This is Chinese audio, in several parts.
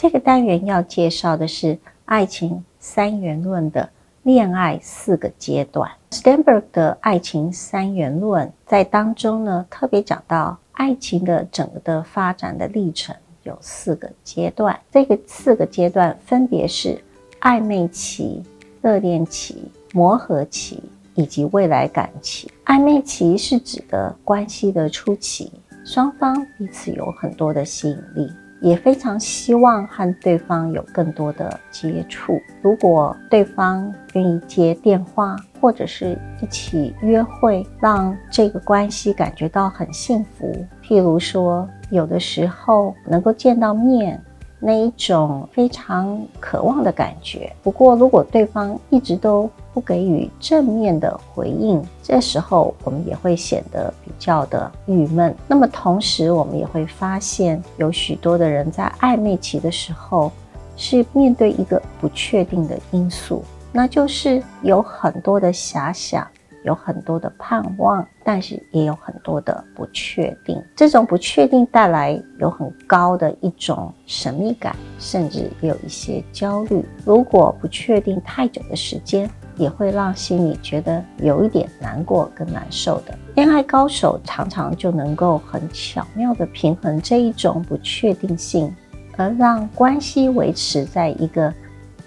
这个单元要介绍的是爱情三元论的恋爱四个阶段。Stanberg 的爱情三元论在当中呢，特别讲到爱情的整个的发展的历程有四个阶段。这个四个阶段分别是暧昧期、热恋期、磨合期以及未来感期。暧昧期是指的关系的初期，双方彼此有很多的吸引力。也非常希望和对方有更多的接触。如果对方愿意接电话，或者是一起约会，让这个关系感觉到很幸福。譬如说，有的时候能够见到面。那一种非常渴望的感觉。不过，如果对方一直都不给予正面的回应，这时候我们也会显得比较的郁闷。那么，同时我们也会发现，有许多的人在暧昧期的时候，是面对一个不确定的因素，那就是有很多的遐想。有很多的盼望，但是也有很多的不确定。这种不确定带来有很高的一种神秘感，甚至也有一些焦虑。如果不确定太久的时间，也会让心里觉得有一点难过跟难受的。恋爱高手常常就能够很巧妙的平衡这一种不确定性，而让关系维持在一个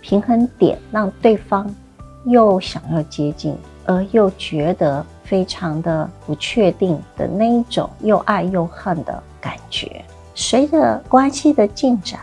平衡点，让对方又想要接近。而又觉得非常的不确定的那一种又爱又恨的感觉，随着关系的进展，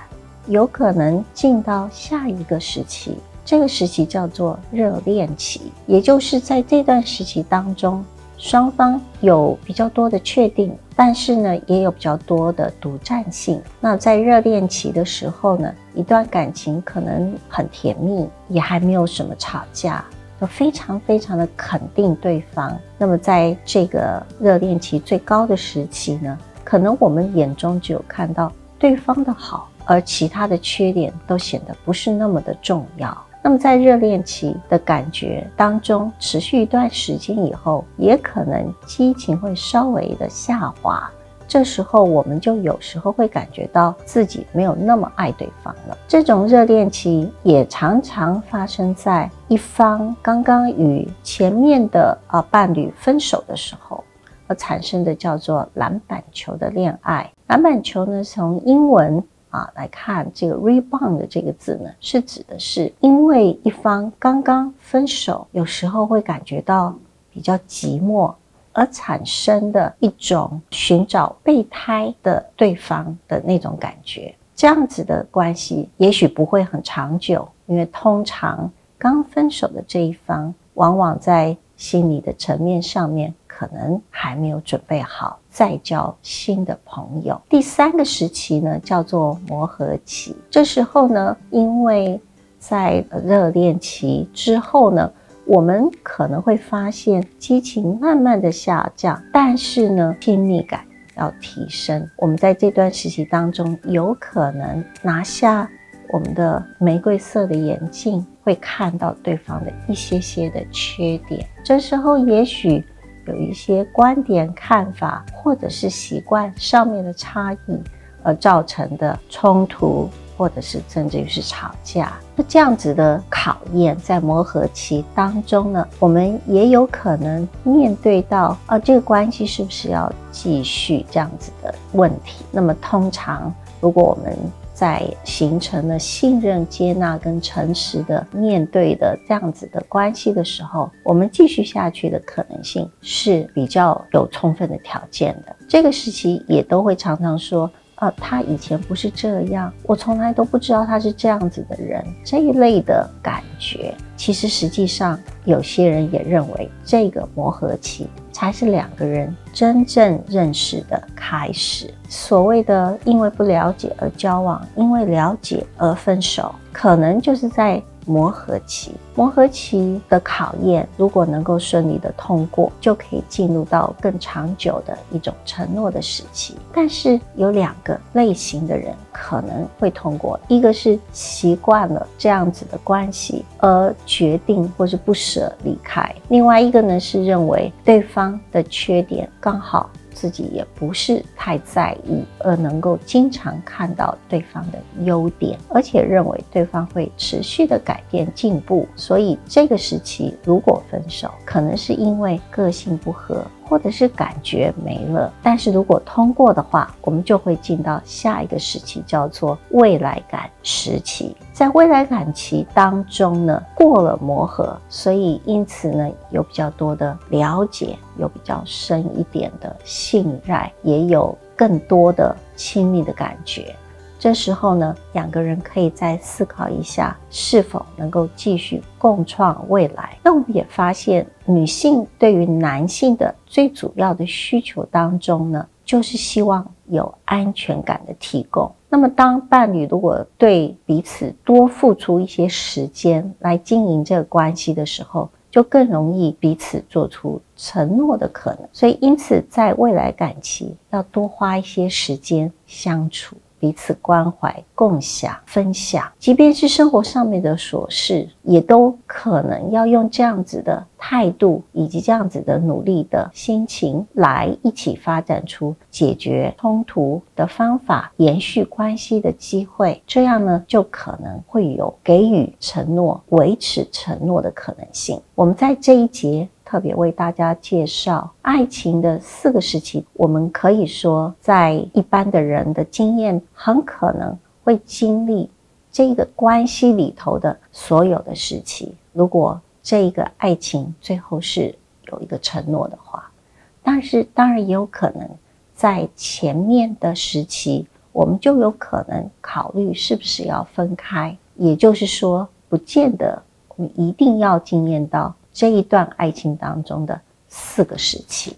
有可能进到下一个时期。这个时期叫做热恋期，也就是在这段时期当中，双方有比较多的确定，但是呢，也有比较多的独占性。那在热恋期的时候呢，一段感情可能很甜蜜，也还没有什么吵架。都非常非常的肯定对方。那么在这个热恋期最高的时期呢，可能我们眼中只有看到对方的好，而其他的缺点都显得不是那么的重要。那么在热恋期的感觉当中，持续一段时间以后，也可能激情会稍微的下滑。这时候，我们就有时候会感觉到自己没有那么爱对方了。这种热恋期也常常发生在一方刚刚与前面的啊伴侣分手的时候而产生的，叫做篮板球的恋爱。篮板球呢，从英文啊来看，这个 rebound 这个字呢，是指的是因为一方刚刚分手，有时候会感觉到比较寂寞。而产生的一种寻找备胎的对方的那种感觉，这样子的关系也许不会很长久，因为通常刚分手的这一方，往往在心理的层面上面可能还没有准备好再交新的朋友。第三个时期呢，叫做磨合期，这时候呢，因为在热恋期之后呢。我们可能会发现激情慢慢的下降，但是呢，亲密感要提升。我们在这段时期当中，有可能拿下我们的玫瑰色的眼镜，会看到对方的一些些的缺点。这时候，也许有一些观点、看法，或者是习惯上面的差异，而造成的冲突。或者是甚至于是吵架，那这样子的考验，在磨合期当中呢，我们也有可能面对到啊，这个关系是不是要继续这样子的问题？那么通常，如果我们在形成了信任、接纳跟诚实的面对的这样子的关系的时候，我们继续下去的可能性是比较有充分的条件的。这个时期也都会常常说。呃，他以前不是这样，我从来都不知道他是这样子的人。这一类的感觉，其实实际上有些人也认为，这个磨合期才是两个人真正认识的开始。所谓的因为不了解而交往，因为了解而分手，可能就是在磨合期。磨合期的考验，如果能够顺利的通过，就可以进入到更长久的一种承诺的时期。但是有两个类型的人可能会通过，一个是习惯了这样子的关系而决定或是不舍离开，另外一个呢是认为对方的缺点刚好。自己也不是太在意，而能够经常看到对方的优点，而且认为对方会持续的改变进步，所以这个时期如果分手，可能是因为个性不合。或者是感觉没了，但是如果通过的话，我们就会进到下一个时期，叫做未来感时期。在未来感期当中呢，过了磨合，所以因此呢，有比较多的了解，有比较深一点的信赖，也有更多的亲密的感觉。这时候呢，两个人可以再思考一下，是否能够继续共创未来。那我们也发现，女性对于男性的最主要的需求当中呢，就是希望有安全感的提供。那么，当伴侣如果对彼此多付出一些时间来经营这个关系的时候，就更容易彼此做出承诺的可能。所以，因此在未来感情要多花一些时间相处。彼此关怀、共享、分享，即便是生活上面的琐事，也都可能要用这样子的态度以及这样子的努力的心情来一起发展出解决冲突的方法、延续关系的机会。这样呢，就可能会有给予承诺、维持承诺的可能性。我们在这一节。特别为大家介绍爱情的四个时期，我们可以说，在一般的人的经验，很可能会经历这个关系里头的所有的时期。如果这一个爱情最后是有一个承诺的话，但是当然也有可能在前面的时期，我们就有可能考虑是不是要分开。也就是说，不见得我们一定要经验到。这一段爱情当中的四个时期。